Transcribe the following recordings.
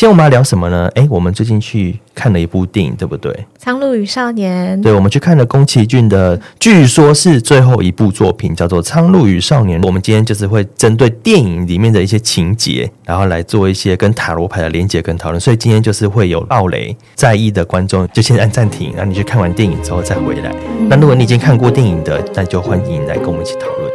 今天我们要聊什么呢？诶，我们最近去看了一部电影，对不对？《苍鹭与少年》。对，我们去看了宫崎骏的，据说是最后一部作品，叫做《苍鹭与少年》。我们今天就是会针对电影里面的一些情节，然后来做一些跟塔罗牌的连接跟讨论。所以今天就是会有奥雷，在意的观众就先按暂停，然后你去看完电影之后再回来。嗯、那如果你已经看过电影的，那就欢迎来跟我们一起讨论。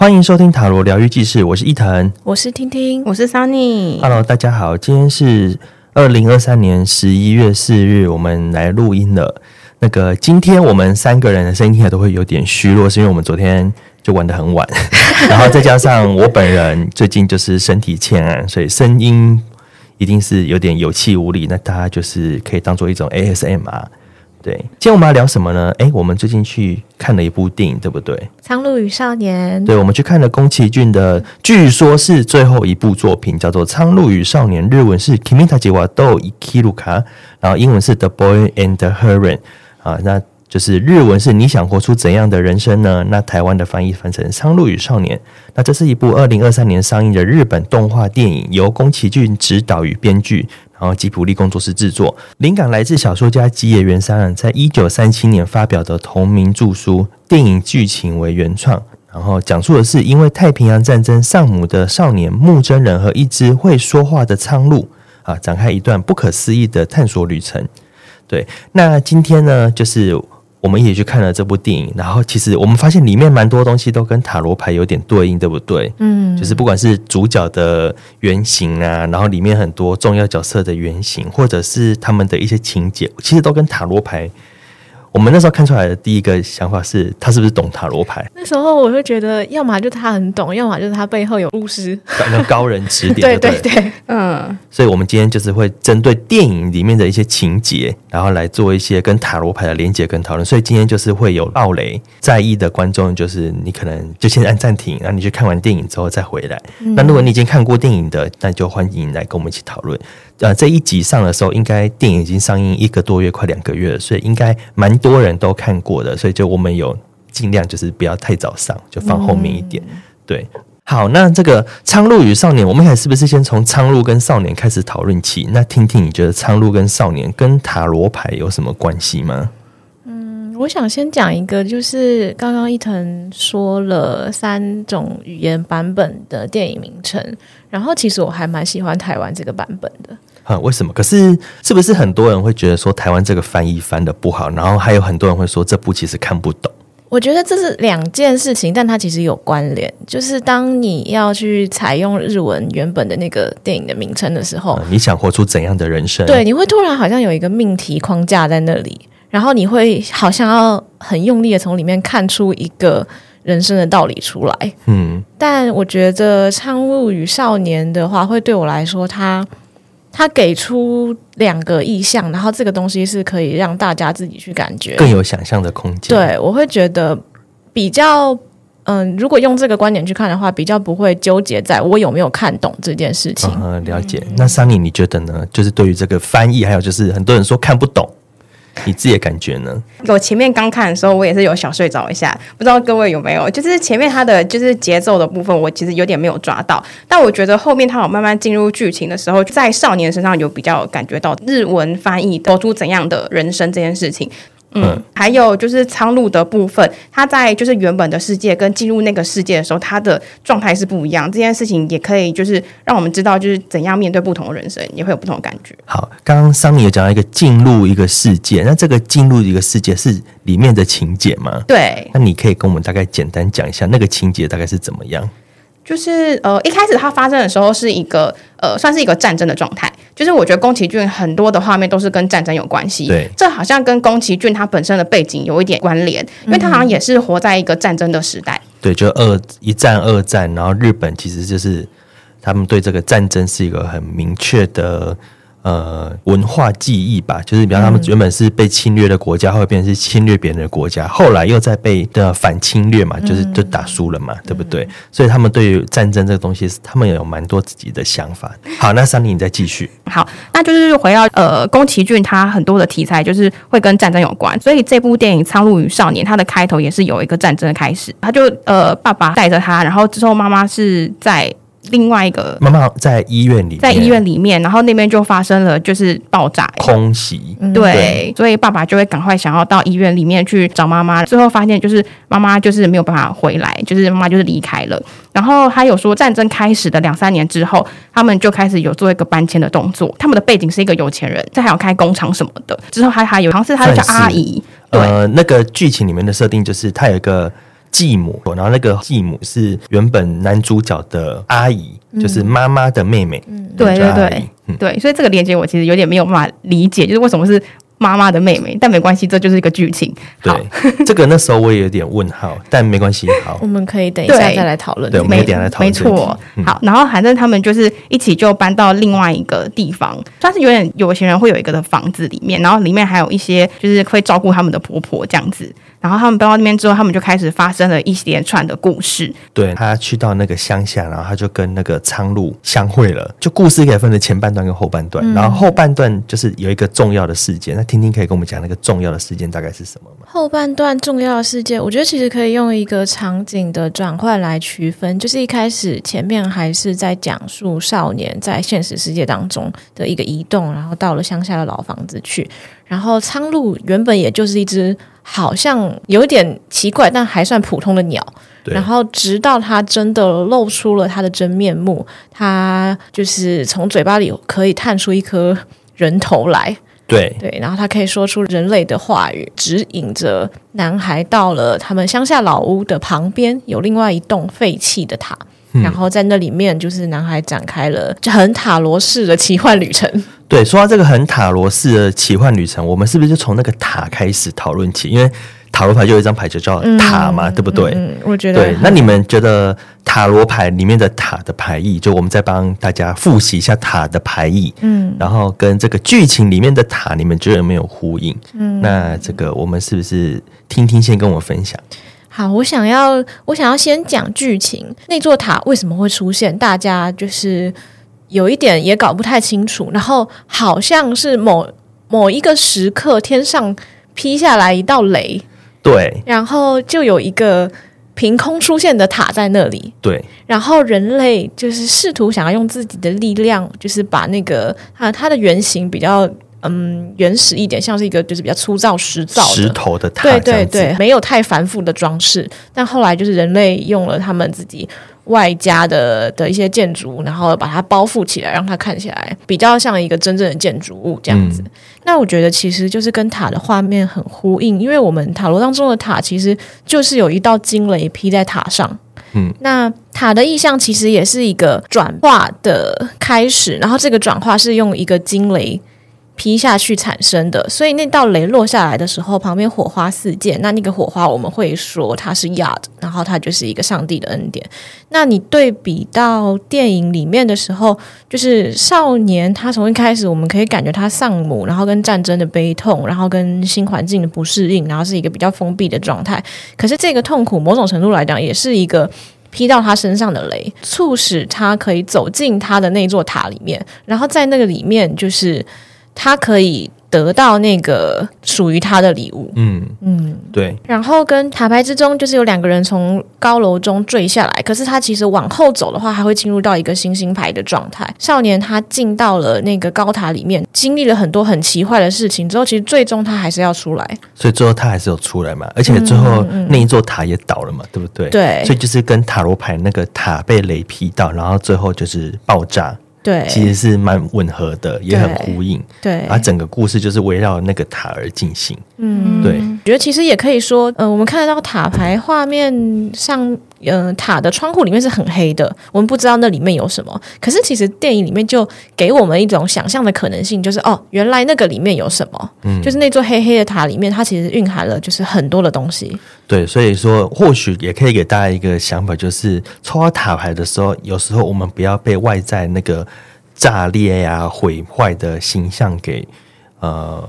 欢迎收听塔罗疗愈记事，我是伊藤，我是听听，我是 Sunny。Hello，大家好，今天是二零二三年十一月四日，我们来录音了。那个今天我们三个人的声音听起来都会有点虚弱，是因为我们昨天就玩得很晚，然后再加上我本人最近就是身体欠安，所以声音一定是有点有气无力。那大家就是可以当做一种 ASMR。对，今天我们要聊什么呢？诶，我们最近去看了一部电影，对不对？《苍鹭与少年》。对，我们去看了宫崎骏的，据说是最后一部作品，叫做《苍鹭与少年》，日文是 Kimitachi wa do ikiru ka，然后英文是 The Boy and the Heron 啊，那就是日文是你想活出怎样的人生呢？那台湾的翻译翻成《苍鹭与少年》。那这是一部二零二三年上映的日本动画电影，由宫崎骏执导与编剧。然后吉普力工作室制作，灵感来自小说家吉野原三郎在一九三七年发表的同名著书，电影剧情为原创，然后讲述的是因为太平洋战争丧母的少年木真人和一只会说话的苍鹭啊，展开一段不可思议的探索旅程。对，那今天呢，就是。我们一起去看了这部电影，然后其实我们发现里面蛮多东西都跟塔罗牌有点对应，对不对？嗯，就是不管是主角的原型啊，然后里面很多重要角色的原型，或者是他们的一些情节，其实都跟塔罗牌。我们那时候看出来的第一个想法是，他是不是懂塔罗牌？那时候我会觉得，要么就他很懂，要么就是他背后有巫师，高高人指点。对对对，嗯。所以，我们今天就是会针对电影里面的一些情节，然后来做一些跟塔罗牌的连接跟讨论。所以，今天就是会有爆雷，在意的观众就是你可能就先按暂停，然后你去看完电影之后再回来。嗯。那如果你已经看过电影的，那就欢迎来跟我们一起讨论。呃，这一集上的时候，应该电影已经上映一个多月，快两个月了，所以应该蛮多人都看过的。所以就我们有尽量就是不要太早上，就放后面一点。嗯、对，好，那这个《苍鹭与少年》，我们还是不是先从苍鹭跟少年开始讨论起？那听听你觉得苍鹭跟少年跟塔罗牌有什么关系吗？嗯，我想先讲一个，就是刚刚伊藤说了三种语言版本的电影名称，然后其实我还蛮喜欢台湾这个版本的。啊，为什么？可是是不是很多人会觉得说台湾这个翻译翻的不好？然后还有很多人会说这部其实看不懂。我觉得这是两件事情，但它其实有关联。就是当你要去采用日文原本的那个电影的名称的时候，嗯，你想活出怎样的人生？对，你会突然好像有一个命题框架在那里，然后你会好像要很用力的从里面看出一个人生的道理出来。嗯，但我觉得《苍鹭与少年》的话，会对我来说，它。他给出两个意向，然后这个东西是可以让大家自己去感觉，更有想象的空间。对，我会觉得比较，嗯，如果用这个观点去看的话，比较不会纠结在我有没有看懂这件事情。嗯，了解。那 Sunny，你觉得呢？就是对于这个翻译，还有就是很多人说看不懂。你自己的感觉呢？我前面刚看的时候，我也是有小睡着一下，不知道各位有没有？就是前面它的就是节奏的部分，我其实有点没有抓到。但我觉得后面它有慢慢进入剧情的时候，在少年身上有比较感觉到日文翻译走出怎样的人生这件事情。嗯，还有就是苍鹭的部分，它在就是原本的世界跟进入那个世界的时候，它的状态是不一样。这件事情也可以就是让我们知道，就是怎样面对不同的人生，也会有不同的感觉。好，刚刚 Sunny 有讲到一个进入一个世界，那这个进入一个世界是里面的情节吗？对，那你可以跟我们大概简单讲一下那个情节大概是怎么样？就是呃，一开始它发生的时候是一个呃，算是一个战争的状态。就是我觉得宫崎骏很多的画面都是跟战争有关系，对，这好像跟宫崎骏他本身的背景有一点关联，因为他好像也是活在一个战争的时代。对，就二一战、二战，然后日本其实就是他们对这个战争是一个很明确的呃，文化记忆吧，就是比方他们原本是被侵略的国家，会变成是侵略别人的国家，后来又在被的反侵略嘛，就是就打输了嘛，对不对？所以他们对于战争这个东西，他们也有蛮多自己的想法。好，那三林你再继续。好，那就是回到呃，宫崎骏他很多的题材就是会跟战争有关，所以这部电影《苍鹭与少年》它的开头也是有一个战争的开始，他就呃，爸爸带着他，然后之后妈妈是在。另外一个妈妈在医院里，在医院里面，然后那边就发生了就是爆炸空袭，对，对，所以爸爸就会赶快想要到医院里面去找妈妈，最后发现就是妈妈就是没有办法回来，就是妈妈就是离开了。然后他有说战争开始的两三年之后，他们就开始有做一个搬迁的动作。他们的背景是一个有钱人，这还有开工厂什么的。之后还还有好像是他叫阿姨，对，呃，那个剧情里面的设定就是他有一个。继母，然后那个继母是原本男主角的阿姨，嗯、就是妈妈的妹妹。嗯，对对对，嗯、对，所以这个连接我其实有点没有办法理解，就是为什么是妈妈的妹妹？但没关系，这就是一个剧情。对，这个那时候我也有点问号，但没关系。好，我们可以等一下再来讨论。对，我们可以等一下来讨论。没错。嗯、好，然后反正他们就是一起就搬到另外一个地方，算是有点有钱人会有一个的房子里面，然后里面还有一些就是会照顾他们的婆婆这样子。然后他们搬到那边之后，他们就开始发生了一连串的故事。对，他去到那个乡下，然后他就跟那个苍鹭相会了。就故事可以分成前半段跟后半段，嗯、然后后半段就是有一个重要的事件。那听听可以跟我们讲那个重要的事件大概是什么吗？后半段重要的事件，我觉得其实可以用一个场景的转换来区分。就是一开始前面还是在讲述少年在现实世界当中的一个移动，然后到了乡下的老房子去。然后苍鹭原本也就是一只。好像有点奇怪，但还算普通的鸟。然后直到它真的露出了它的真面目，它就是从嘴巴里可以探出一颗人头来。对对，然后它可以说出人类的话语，指引着男孩到了他们乡下老屋的旁边，有另外一栋废弃的塔。嗯、然后在那里面，就是男孩展开了就很塔罗式的奇幻旅程。对，说到这个很塔罗式的奇幻旅程，我们是不是就从那个塔开始讨论起？因为塔罗牌就有一张牌就叫塔嘛，嗯、对不对？嗯，我觉得。对，那你们觉得塔罗牌里面的塔的牌意，就我们再帮大家复习一下塔的牌意。嗯，然后跟这个剧情里面的塔，你们觉得有没有呼应？嗯，那这个我们是不是听听先跟我分享？好，我想要，我想要先讲剧情。那座塔为什么会出现？大家就是有一点也搞不太清楚。然后好像是某某一个时刻，天上劈下来一道雷，对，然后就有一个凭空出现的塔在那里，对。然后人类就是试图想要用自己的力量，就是把那个啊，它的原型比较。嗯，原始一点，像是一个就是比较粗糙石造石头的塔，对对对，没有太繁复的装饰。但后来就是人类用了他们自己外加的的一些建筑，然后把它包覆起来，让它看起来比较像一个真正的建筑物这样子。嗯、那我觉得其实就是跟塔的画面很呼应，因为我们塔罗当中的塔其实就是有一道惊雷劈在塔上。嗯，那塔的意象其实也是一个转化的开始，然后这个转化是用一个惊雷。劈下去产生的，所以那道雷落下来的时候，旁边火花四溅。那那个火花，我们会说它是亚的然后它就是一个上帝的恩典。那你对比到电影里面的时候，就是少年他从一开始，我们可以感觉他丧母，然后跟战争的悲痛，然后跟新环境的不适应，然后是一个比较封闭的状态。可是这个痛苦，某种程度来讲，也是一个劈到他身上的雷，促使他可以走进他的那座塔里面，然后在那个里面就是。他可以得到那个属于他的礼物。嗯嗯，对。然后跟塔牌之中，就是有两个人从高楼中坠下来。可是他其实往后走的话，还会进入到一个星星牌的状态。少年他进到了那个高塔里面，经历了很多很奇怪的事情之后，其实最终他还是要出来。所以最后他还是有出来嘛？而且最后那一座塔也倒了嘛？对不对？对。所以就是跟塔罗牌那个塔被雷劈到，然后最后就是爆炸。对，其实是蛮吻合的，也很呼应。对，而整个故事就是围绕那个塔而进行。嗯，对，我觉得其实也可以说，呃，我们看得到塔牌画面上。嗯，塔的窗户里面是很黑的，我们不知道那里面有什么。可是其实电影里面就给我们一种想象的可能性，就是哦，原来那个里面有什么？嗯，就是那座黑黑的塔里面，它其实蕴含了就是很多的东西。对，所以说或许也可以给大家一个想法，就是抽到塔牌的时候，有时候我们不要被外在那个炸裂呀、毁坏的形象给呃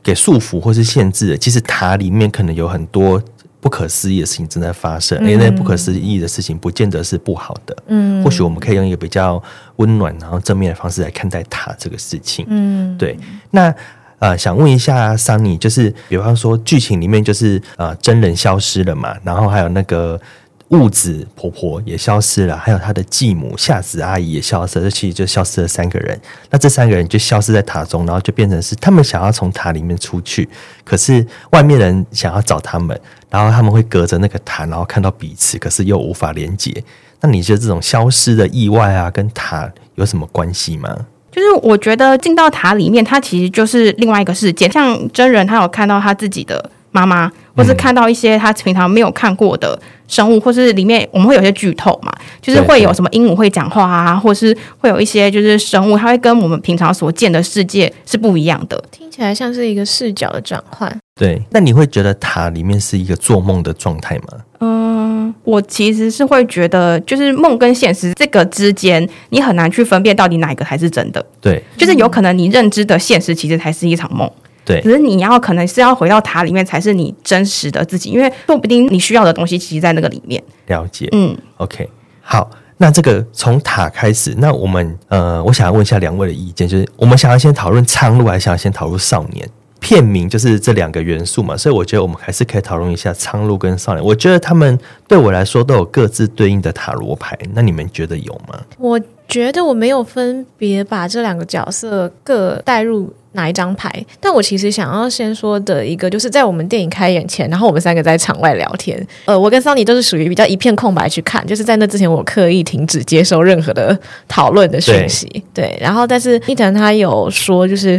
给束缚或是限制的。其实塔里面可能有很多不可思议的事情正在发生，因为、嗯、那不可思议的事情不见得是不好的。嗯，或许我们可以用一个比较温暖然后正面的方式来看待塔这个事情。嗯，对。那呃，想问一下桑尼，就是比方说剧情里面就是呃真人消失了嘛，然后还有那个。雾子婆婆也消失了，还有她的继母夏子阿姨也消失了，这其实就消失了三个人。那这三个人就消失在塔中，然后就变成是他们想要从塔里面出去，可是外面人想要找他们，然后他们会隔着那个塔，然后看到彼此，可是又无法连接。那你觉得这种消失的意外啊，跟塔有什么关系吗？就是我觉得进到塔里面，它其实就是另外一个世界。像真人，他有看到他自己的妈妈，或是看到一些他平常没有看过的。生物，或是里面我们会有些剧透嘛，就是会有什么鹦鹉会讲话啊，或是会有一些就是生物，它会跟我们平常所见的世界是不一样的，听起来像是一个视角的转换。对，那你会觉得塔里面是一个做梦的状态吗？嗯，我其实是会觉得，就是梦跟现实这个之间，你很难去分辨到底哪一个才是真的。对，就是有可能你认知的现实其实才是一场梦。对，只是你要可能是要回到塔里面才是你真实的自己，因为说不定你需要的东西其实在那个里面。了解，嗯，OK，好，那这个从塔开始，那我们呃，我想要问一下两位的意见，就是我们想要先讨论苍鹭，还是想要先讨论少年？片名就是这两个元素嘛，所以我觉得我们还是可以讨论一下苍鹭跟少年。我觉得他们对我来说都有各自对应的塔罗牌，那你们觉得有吗？我觉得我没有分别把这两个角色各带入哪一张牌，但我其实想要先说的一个，就是在我们电影开演前，然后我们三个在场外聊天，呃，我跟桑尼都是属于比较一片空白去看，就是在那之前我刻意停止接收任何的讨论的讯息，对，对，然后但是伊藤他有说，就是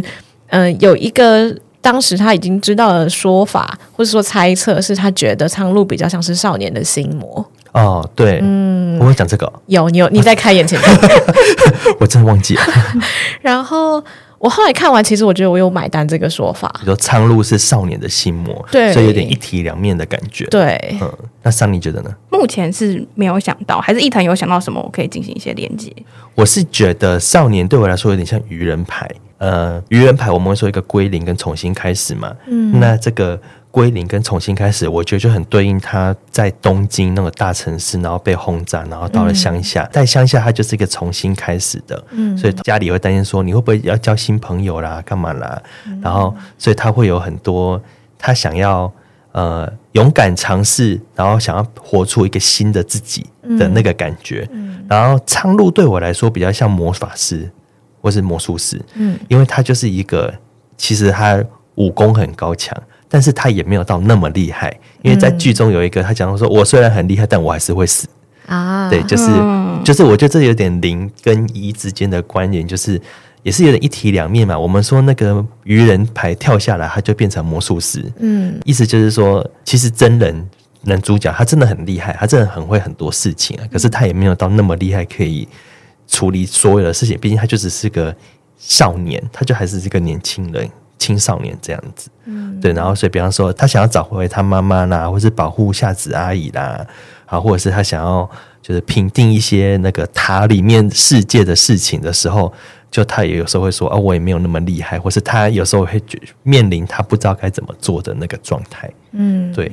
嗯、呃，有一个。当时他已经知道的说法，或者说猜测，是他觉得苍鹭比较像是少年的心魔。哦，对，嗯，我会讲这个。有你有你在开眼前，我真的忘记了。然后我后来看完，其实我觉得我有买单这个说法。你说苍鹭是少年的心魔，对，所以有点一体两面的感觉。对，嗯，那桑尼觉得呢？目前是没有想到，还是一腾有想到什么，我可以进行一些连接。我是觉得少年对我来说有点像愚人牌。呃，愚人牌我们会说一个归零跟重新开始嘛，嗯，那这个归零跟重新开始，我觉得就很对应他在东京那个大城市，然后被轰炸，然后到了乡下，嗯、在乡下他就是一个重新开始的，嗯，所以家里会担心说你会不会要交新朋友啦，干嘛啦，嗯、然后所以他会有很多他想要呃勇敢尝试，然后想要活出一个新的自己的那个感觉，然后苍鹭对我来说比较像魔法师。或是魔术师，嗯，因为他就是一个，其实他武功很高强，但是他也没有到那么厉害。因为在剧中有一个，他讲说：“我虽然很厉害，但我还是会死。”啊，对，就是就是，我觉得这有点零跟一之间的关联，就是也是有点一体两面嘛。我们说那个愚人牌跳下来，他就变成魔术师，嗯，意思就是说，其实真人男主角他真的很厉害，他真的很会很多事情啊，可是他也没有到那么厉害，可以。处理所有的事情，毕竟他就只是个少年，他就还是一个年轻人、青少年这样子。嗯，对。然后，所以比方说，他想要找回他妈妈啦，或是保护夏子阿姨啦，啊，或者是他想要就是评定一些那个塔里面世界的事情的时候，就他也有时候会说啊，我也没有那么厉害，或是他有时候会面临他不知道该怎么做的那个状态。嗯，对。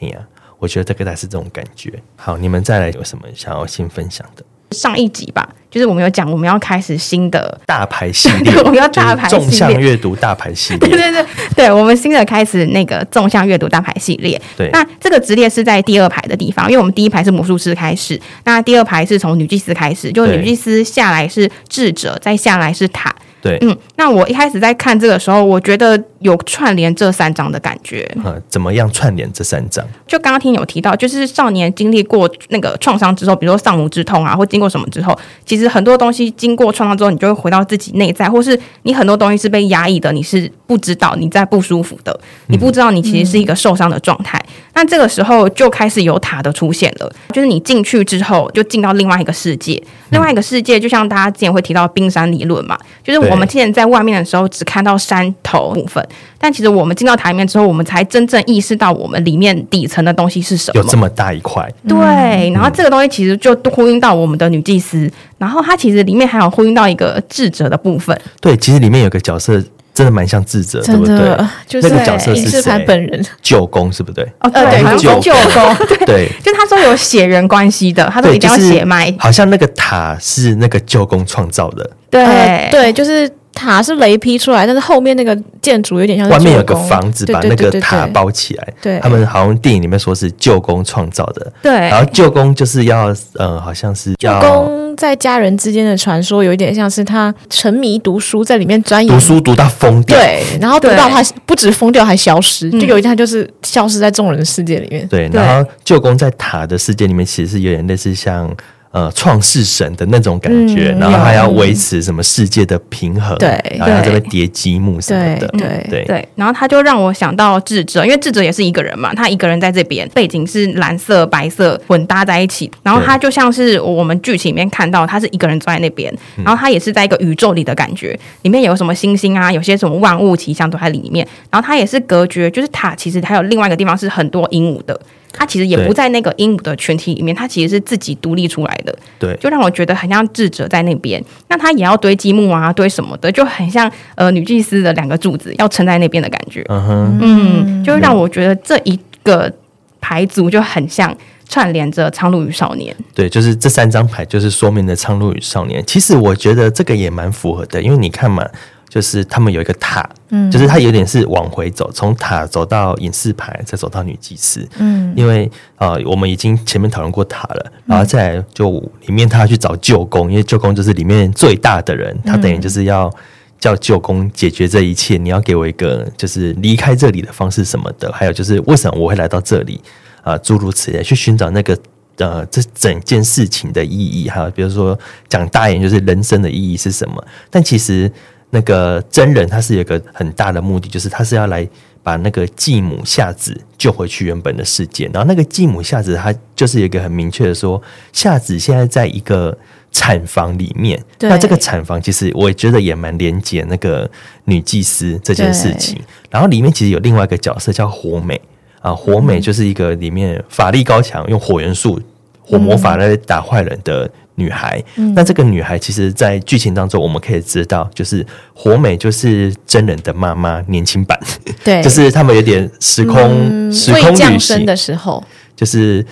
哎呀，我觉得这个才是这种感觉。好，你们再来有什么想要先分享的？上一集吧，就是我们有讲，我们要开始新的大牌系列，我们要大牌纵向阅读大牌系列，对对对，对我们新的开始那个纵向阅读大牌系列。对，那这个直列是在第二排的地方，因为我们第一排是魔术师开始，那第二排是从女祭司开始，就女祭司下来是智者，再下来是塔。对，嗯，那我一开始在看这个时候，我觉得有串联这三章的感觉。嗯，怎么样串联这三章？就刚刚听有提到，就是少年经历过那个创伤之后，比如说丧母之痛啊，或经过什么之后，其实很多东西经过创伤之后，你就会回到自己内在，或是你很多东西是被压抑的，你是不知道你在不舒服的，你不知道你其实是一个受伤的状态。嗯那这个时候就开始有塔的出现了，就是你进去之后就进到另外一个世界，另外一个世界就像大家之前会提到冰山理论嘛，就是我们之前在外面的时候只看到山头部分，但其实我们进到台面之后，我们才真正意识到我们里面底层的东西是什么，有这么大一块。对，然后这个东西其实就呼应到我们的女祭司，然后它其实里面还有呼应到一个智者的部分。对，其实里面有个角色。真的蛮像智者，对不对？就是那个角色是谁？本人舅公，是不对？哦，对，舅舅公，对，就他说有血缘关系的，他说一定要血脉。好像那个塔是那个舅公创造的，对对，就是。塔是雷劈出来，但是后面那个建筑有点像。外面有个房子把那个塔包起来。对，他们好像电影里面说是舅公创造的。对，然后舅公就是要，呃，好像是舅公在家人之间的传说，有一点像是他沉迷读书，在里面钻研读书读到疯掉。对，然后读到他不止疯掉，还消失，就有一天他就是消失在众人的世界里面。对，然后舅公在塔的世界里面，其实是有点类似像。呃，创世神的那种感觉，嗯、然后还要维持什么世界的平衡，对，然后这边叠积木什么的，对对对，对。然后他就让我想到智者，因为智者也是一个人嘛，他一个人在这边，背景是蓝色、白色混搭在一起，然后他就像是我们剧情里面看到，他是一个人坐在那边，然后他也是在一个宇宙里的感觉，里面有什么星星啊，有些什么万物奇象都在里面，然后他也是隔绝，就是塔其实还有另外一个地方是很多鹦鹉的。他其实也不在那个鹦鹉的群体里面，他其实是自己独立出来的。对，就让我觉得很像智者在那边，那他也要堆积木啊，堆什么的，就很像呃女祭司的两个柱子要撑在那边的感觉。嗯哼，嗯，就让我觉得这一个牌组就很像串联着苍鹭与少年。对，就是这三张牌就是说明了苍鹭与少年。其实我觉得这个也蛮符合的，因为你看嘛。就是他们有一个塔，嗯，就是他有点是往回走，从塔走到隐士牌，再走到女祭司，嗯，因为呃，我们已经前面讨论过塔了，然后再来就里面他要去找舅公，因为舅公就是里面最大的人，他等于就是要叫舅公解决这一切，你要给我一个就是离开这里的方式什么的，还有就是为什么我会来到这里啊，呃，诸如此类，去寻找那个呃这整件事情的意义，还有比如说讲大一点就是人生的意义是什么，但其实。那个真人他是有一个很大的目的，就是他是要来把那个继母夏子救回去原本的世界。然后那个继母夏子，他就是有一个很明确的说，夏子现在在一个产房里面。对那这个产房其实我也觉得也蛮连接那个女祭司这件事情。然后里面其实有另外一个角色叫火美啊，火美就是一个里面法力高强，用火元素、火魔法来打坏人的。女孩，嗯、那这个女孩其实，在剧情当中，我们可以知道，就是火美就是真人的妈妈年轻版，对，就是他们有点时空、嗯、时空旅行。的时候，就是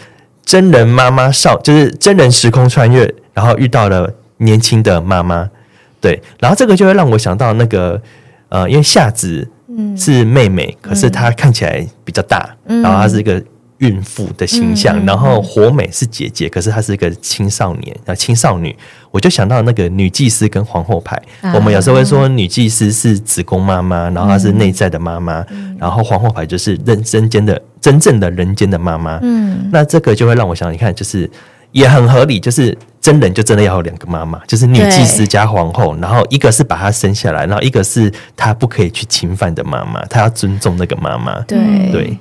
真人妈妈少，就是真人时空穿越，然后遇到了年轻的妈妈，对，然后这个就会让我想到那个呃，因为夏子是妹妹，嗯、可是她看起来比较大，嗯、然后她是一个。孕妇的形象，然后火美是姐姐，可是她是一个青少年啊，青少女。我就想到那个女祭司跟皇后牌，啊、我们有时候会说女祭司是子宫妈妈，然后她是内在的妈妈，嗯、然后皇后牌就是人人间的真正的人间的妈妈。嗯，那这个就会让我想，你看，就是也很合理，就是真人就真的要有两个妈妈，就是女祭司加皇后，然后一个是把她生下来，然后一个是她不可以去侵犯的妈妈，她要尊重那个妈妈。对对。对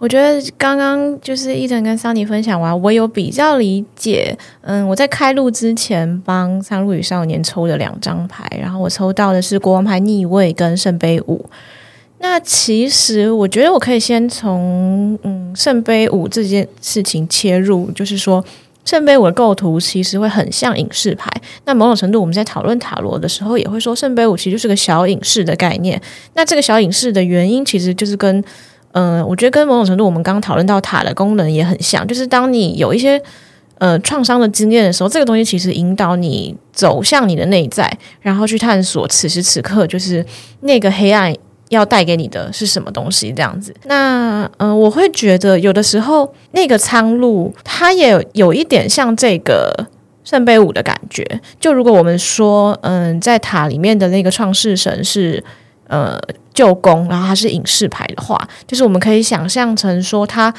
我觉得刚刚就是一腾跟桑尼分享完，我有比较理解。嗯，我在开录之前帮《苍鹭与少年》抽了两张牌，然后我抽到的是国王牌逆位跟圣杯五。那其实我觉得我可以先从嗯圣杯五这件事情切入，就是说圣杯五的构图其实会很像影视牌。那某种程度我们在讨论塔罗的时候也会说圣杯五其实就是个小影视的概念。那这个小影视的原因其实就是跟嗯、我觉得跟某种程度，我们刚刚讨论到塔的功能也很像，就是当你有一些呃创伤的经验的时候，这个东西其实引导你走向你的内在，然后去探索此时此刻就是那个黑暗要带给你的是什么东西这样子。那嗯、我会觉得有的时候那个苍鹭它也有，一点像这个圣杯五的感觉。就如果我们说嗯、在塔里面的那个创世神是呃。舅公，然后他是隐士牌的话，就是我们可以想象成说，他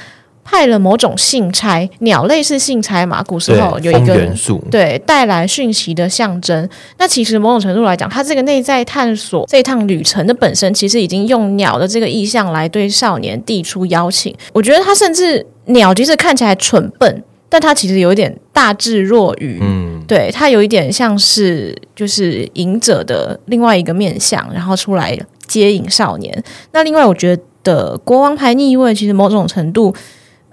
派了某种信差，鸟类是信差嘛？古时候有一个元素，对，带来讯息的象征。那其实某种程度来讲，他这个内在探索这一趟旅程的本身，其实已经用鸟的这个意象来对少年递出邀请。我觉得他甚至鸟即使看起来蠢笨，但他其实有一点大智若愚。嗯，对，他有一点像是就是隐者的另外一个面相，然后出来接引少年。那另外，我觉得国王牌逆位其实某种程度。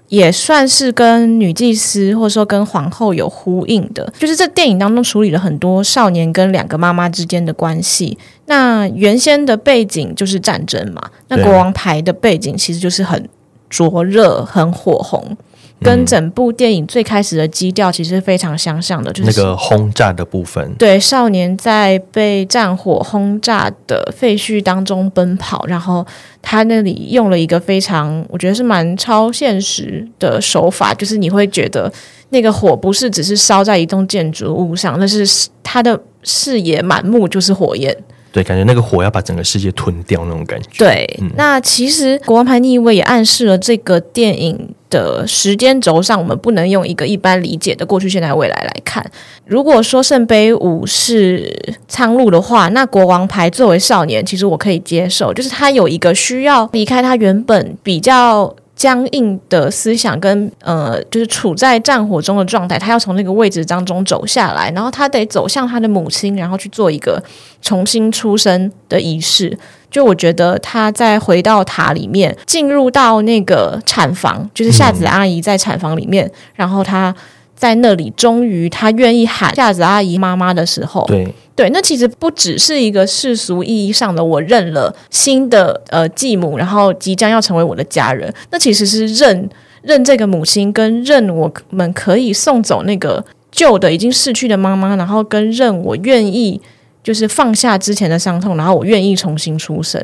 也算是跟女祭司或者说跟皇后有呼应的，就是这电影当中处理了很多少年跟两个妈妈之间的关系。那原先的背景就是战争嘛，那国王牌的背景其实就是很灼热、很火红。跟整部电影最开始的基调其实非常相像的，就是那个轰炸的部分。对，少年在被战火轰炸的废墟当中奔跑，然后他那里用了一个非常，我觉得是蛮超现实的手法，就是你会觉得那个火不是只是烧在一栋建筑物上，那是他的视野满目就是火焰。对，感觉那个火要把整个世界吞掉那种感觉。对，嗯、那其实国王牌逆位也暗示了这个电影的时间轴上，我们不能用一个一般理解的过去、现在、未来来看。如果说圣杯五是苍鹭的话，那国王牌作为少年，其实我可以接受，就是他有一个需要离开他原本比较。僵硬的思想跟呃，就是处在战火中的状态，他要从那个位置当中走下来，然后他得走向他的母亲，然后去做一个重新出生的仪式。就我觉得他在回到塔里面，进入到那个产房，就是夏子阿姨在产房里面，然后他。在那里，终于他愿意喊夏子阿姨妈妈的时候，对对，那其实不只是一个世俗意义上的我认了新的呃继母，然后即将要成为我的家人，那其实是认认这个母亲，跟认我们可以送走那个旧的已经逝去的妈妈，然后跟认我愿意就是放下之前的伤痛，然后我愿意重新出生，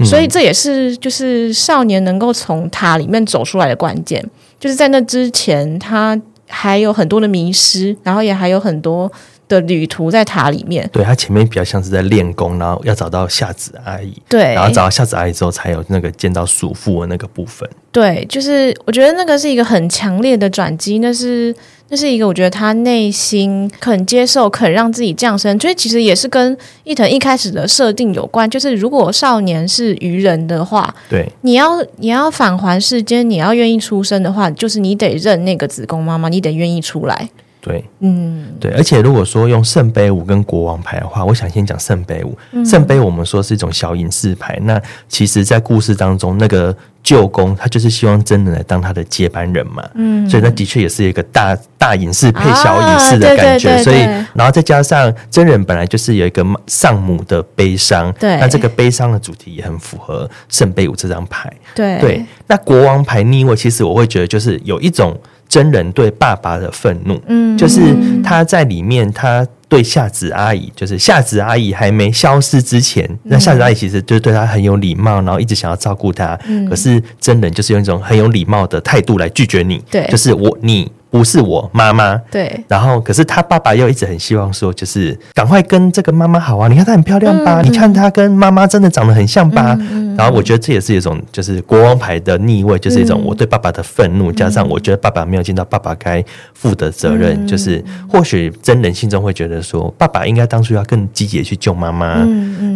嗯、所以这也是就是少年能够从塔里面走出来的关键，就是在那之前他。还有很多的迷失，然后也还有很多的旅途在塔里面。对，他前面比较像是在练功，然后要找到夏子阿姨。对，然后找到夏子阿姨之后，才有那个见到叔父的那个部分。对，就是我觉得那个是一个很强烈的转机，那是那是一个我觉得他内心肯接受、肯让自己降生，所以其实也是跟伊藤一开始的设定有关。就是如果少年是愚人的话，对，你要你要返还世间，你要愿意出生的话，就是你得认那个子宫妈妈，你得愿意出来。对，嗯，对，而且如果说用圣杯五跟国王牌的话，我想先讲圣杯五。嗯、圣杯我们说是一种小隐士牌，那其实，在故事当中，那个舅公他就是希望真人来当他的接班人嘛，嗯，所以那的确也是一个大大隐士配小隐士的感觉，啊、对对对对，所以然后再加上真人本来就是有一个丧母的悲伤，对，那这个悲伤的主题也很符合圣杯五这张牌，对对。那国王牌逆位，其实我会觉得就是有一种。真人对爸爸的愤怒，嗯，就是他在里面，他对夏子阿姨，就是夏子阿姨还没消失之前，嗯、那夏子阿姨其实就对他很有礼貌，然后一直想要照顾他，嗯、可是真人就是用一种很有礼貌的态度来拒绝你，对，就是我你。不是我妈妈，对。然后，可是他爸爸又一直很希望说，就是赶快跟这个妈妈好啊！你看她很漂亮吧？嗯、你看她跟妈妈真的长得很像吧？嗯、然后，我觉得这也是一种就是国王牌的逆位，就是一种我对爸爸的愤怒，嗯、加上我觉得爸爸没有尽到爸爸该负的责任，嗯、就是或许真人心中会觉得说，爸爸应该当初要更积极的去救妈妈，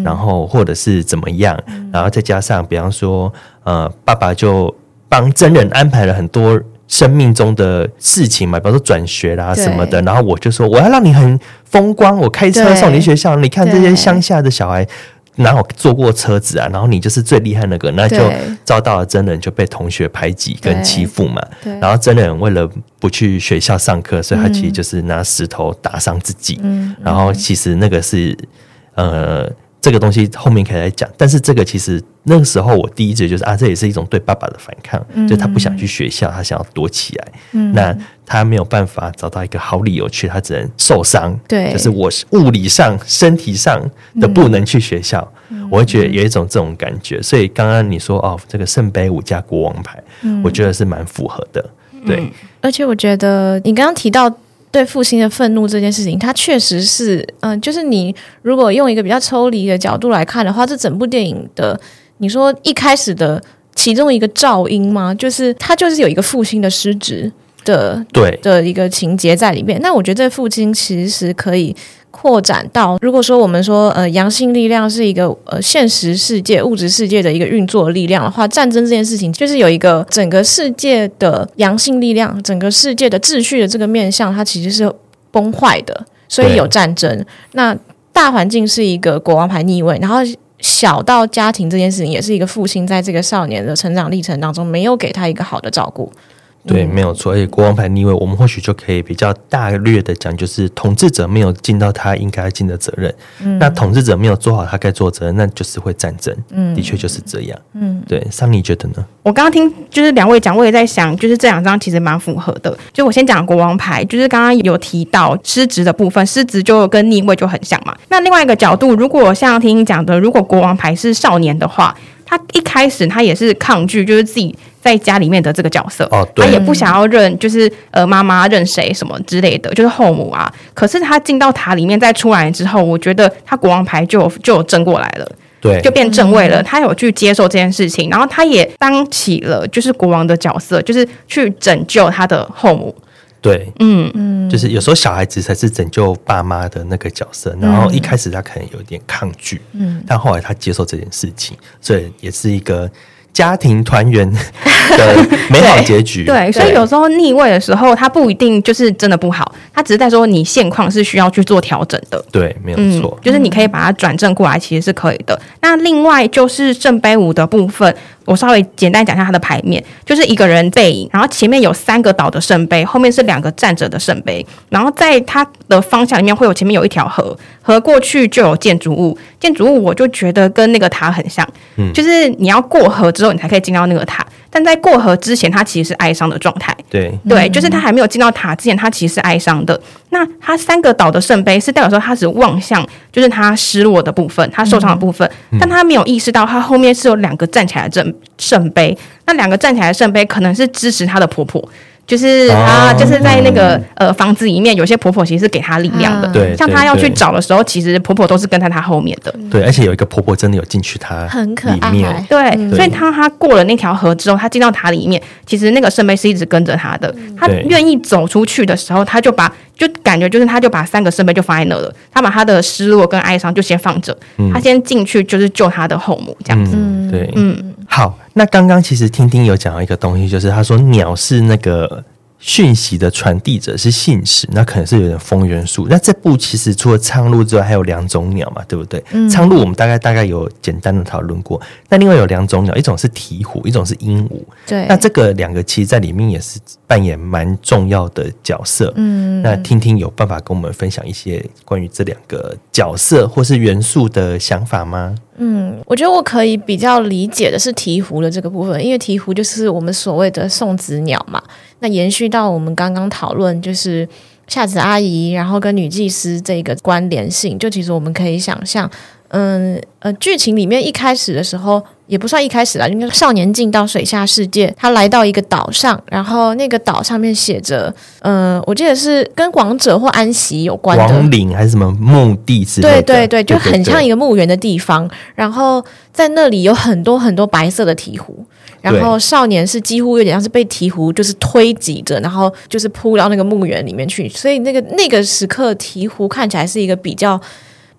然后或者是怎么样，然后再加上比方说，呃，爸爸就帮真人安排了很多。生命中的事情嘛，比方说转学啦什么的，然后我就说我要让你很风光，我开车送你去学校。你看这些乡下的小孩哪有坐过车子啊？然后你就是最厉害那个，那就遭到了真人就被同学排挤跟欺负嘛。然后真人为了不去学校上课，所以他其实就是拿石头打伤自己。嗯、然后其实那个是呃。这个东西后面可以来讲，但是这个其实那个时候我第一觉就是啊，这也是一种对爸爸的反抗，嗯、就他不想去学校，他想要躲起来。嗯、那他没有办法找到一个好理由去，他只能受伤。对，就是我物理上、身体上的不能去学校，嗯、我会觉得有一种这种感觉。所以刚刚你说哦，这个圣杯五加国王牌，嗯、我觉得是蛮符合的。对、嗯，而且我觉得你刚刚提到。对父亲的愤怒这件事情，他确实是，嗯、呃，就是你如果用一个比较抽离的角度来看的话，这整部电影的，你说一开始的其中一个噪音吗？就是他就是有一个父亲的失职的对的一个情节在里面。那我觉得这父亲其实可以。扩展到，如果说我们说，呃，阳性力量是一个呃现实世界、物质世界的一个运作力量的话，战争这件事情就是有一个整个世界的阳性力量，整个世界的秩序的这个面向，它其实是崩坏的，所以有战争。那大环境是一个国王牌逆位，然后小到家庭这件事情，也是一个父亲在这个少年的成长历程当中没有给他一个好的照顾。对，没有错。而且国王牌逆位，我们或许就可以比较大略的讲，就是统治者没有尽到他应该尽的责任。嗯，那统治者没有做好他该做的责任，那就是会战争。嗯，的确就是这样。嗯，对，桑尼觉得呢？我刚刚听就是两位讲，我也在想，就是这两张其实蛮符合的。就我先讲国王牌，就是刚刚有提到失职的部分，失职就跟逆位就很像嘛。那另外一个角度，如果像听讲的，如果国王牌是少年的话，他一开始他也是抗拒，就是自己。在家里面的这个角色，哦、他也不想要认，就是呃妈妈认谁什么之类的，就是后母啊。可是他进到塔里面再出来之后，我觉得他国王牌就就有正过来了，对，就变正位了。他有去接受这件事情，然后他也当起了就是国王的角色，就是去拯救他的后母。对，嗯嗯，就是有时候小孩子才是拯救爸妈的那个角色，然后一开始他可能有点抗拒，嗯，但后来他接受这件事情，所以也是一个。家庭团圆 的美好结局。对，对，所以有时候逆位的时候，它不一定就是真的不好，它只是在说你现况是需要去做调整的。对，没有错，嗯，就是你可以把它转正过来，其实是可以的。那另外就是圣杯五的部分。我稍微简单讲一下它的牌面，就是一个人背影，然后前面有三个倒的圣杯，后面是两个站着的圣杯，然后在它的方向里面会有前面有一条河，河过去就有建筑物，建筑物我就觉得跟那个塔很像，嗯，就是你要过河之后你才可以进到那个塔。但在过河之前，他其实是哀伤的状态。对对，就是他还没有进到塔之前，他其实是哀伤的。那他三个岛的圣杯是代表说他只望向，就是他失落的部分，他受伤的部分，嗯、但他没有意识到他后面是有两个站起来的圣圣杯。那两个站起来的圣杯可能是支持他的婆婆。就是她，就是在那个呃房子里面，有些婆婆其实是给她力量的。对，像她要去找的时候，其实婆婆都是跟在她后面的。对，而且有一个婆婆真的有进去她很可爱。对，所以当她过了那条河之后，她进到塔里面，其实那个圣杯是一直跟着她的。她愿意走出去的时候，她就把就感觉就是他就把三个圣杯就放在那了。他把他的失落跟哀伤就先放着，他先进去就是救他的后母这样子。对，嗯。好，那刚刚其实听听有讲到一个东西，就是他说鸟是那个讯息的传递者，是信使，那可能是有点风元素。那这部其实除了苍鹭之外，还有两种鸟嘛，对不对？嗯，苍鹭我们大概大概有简单的讨论过，那另外有两种鸟，一种是鹈鹕，一种是鹦鹉。对，那这个两个其实在里面也是扮演蛮重要的角色。嗯，那听听有办法跟我们分享一些关于这两个角色或是元素的想法吗？嗯，我觉得我可以比较理解的是鹈鹕的这个部分，因为鹈鹕就是我们所谓的送子鸟嘛。那延续到我们刚刚讨论，就是夏子阿姨，然后跟女祭司这个关联性，就其实我们可以想象，嗯呃，剧情里面一开始的时候。也不算一开始啦，应该少年进到水下世界，他来到一个岛上，然后那个岛上面写着，嗯、呃，我记得是跟王者或安息有关的，王陵还是什么墓地之类的，对对对，就很像一个墓园的地方。对对对，然后在那里有很多很多白色的鹈鹕，然后少年是几乎有点像是被鹈鹕就是推挤着，然后就是扑到那个墓园里面去，所以那个那个时刻鹈鹕看起来是一个比较。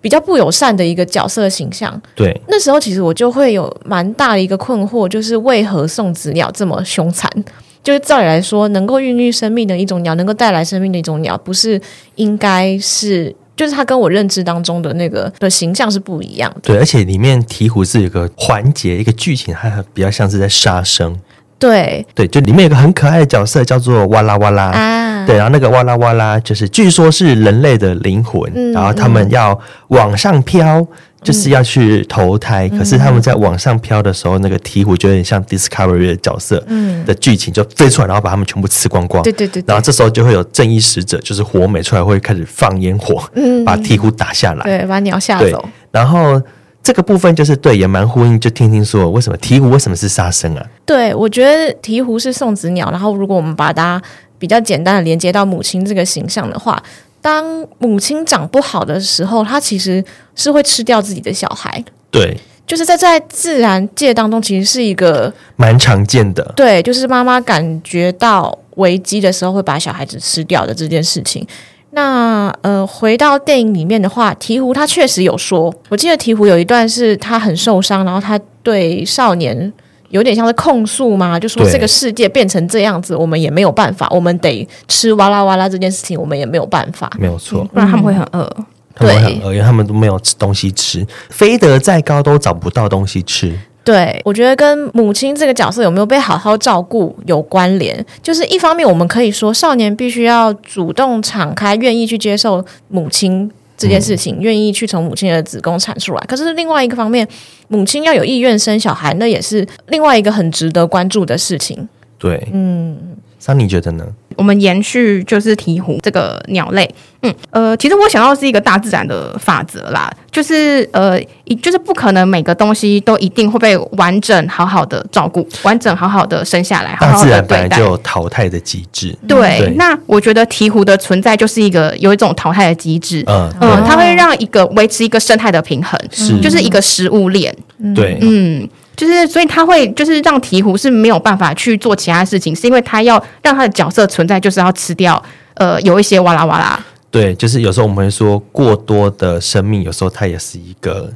比较不友善的一个角色形象。对，那时候其实我就会有蛮大的一个困惑，就是为何送子鸟这么凶残？就是照理来说，能够孕育生命的一种鸟，能够带来生命的一种鸟，不是应该是？就是它跟我认知当中的那个的形象是不一样的。对，而且里面鹈鹕是有个环节，一个剧情，它比较像是在杀生。对对，就里面有个很可爱的角色叫做哇啦哇啦啊，对，然后那个哇啦哇啦就是据说是人类的灵魂，嗯、然后他们要往上飘，嗯、就是要去投胎。嗯、可是他们在往上飘的时候，那个鹈鹕就有点像 Discovery 的角色，嗯，的剧情就飞出来，然后把他们全部吃光光。对对对，然后这时候就会有正义使者，就是火美出来会开始放烟火，嗯，把鹈鹕打下来，对，把鸟吓走。然后。这个部分就是对，也蛮呼应。就听听说，为什么鹈鹕为什么是杀生啊？对，我觉得鹈鹕是送子鸟。然后，如果我们把它比较简单的连接到母亲这个形象的话，当母亲长不好的时候，她其实是会吃掉自己的小孩。对。就是在在自然界当中，其实是一个蛮常见的。对，就是妈妈感觉到危机的时候，会把小孩子吃掉的这件事情。那呃，回到电影里面的话，鹈鹕他确实有说，我记得鹈鹕有一段是他很受伤，然后他对少年有点像是控诉嘛，就说这个世界变成这样子，我们也没有办法，我们得吃哇啦哇啦这件事情，我们也没有办法，没有错，不然他们会很饿。他们会很饿，因为他们都没有吃东西吃，飞得再高都找不到东西吃。对，我觉得跟母亲这个角色有没有被好好照顾有关联。就是一方面，我们可以说少年必须要主动敞开，愿意去接受母亲这件事情，愿、嗯、意去从母亲的子宫产出来。可是另外一个方面，母亲要有意愿生小孩，那也是另外一个很值得关注的事情。对，嗯。那你觉得呢？我们延续就是鹈鹕这个鸟类，嗯呃，其实我想要是一个大自然的法则啦，就是呃一，就是不可能每个东西都一定会被完整好好的照顾，完整好好的生下来，好好大自然本来就有淘汰的机制。对，对，那我觉得鹈鹕的存在就是一个有一种淘汰的机制，嗯嗯，它会让一个维持一个生态的平衡，是。就是一个食物链，对，嗯。就是，所以他会就是让鹈鹕是没有办法去做其他事情，是因为他要让他的角色存在，就是要吃掉呃有一些哇啦哇啦。对，就是有时候我们会说过多的生命，有时候它也是一个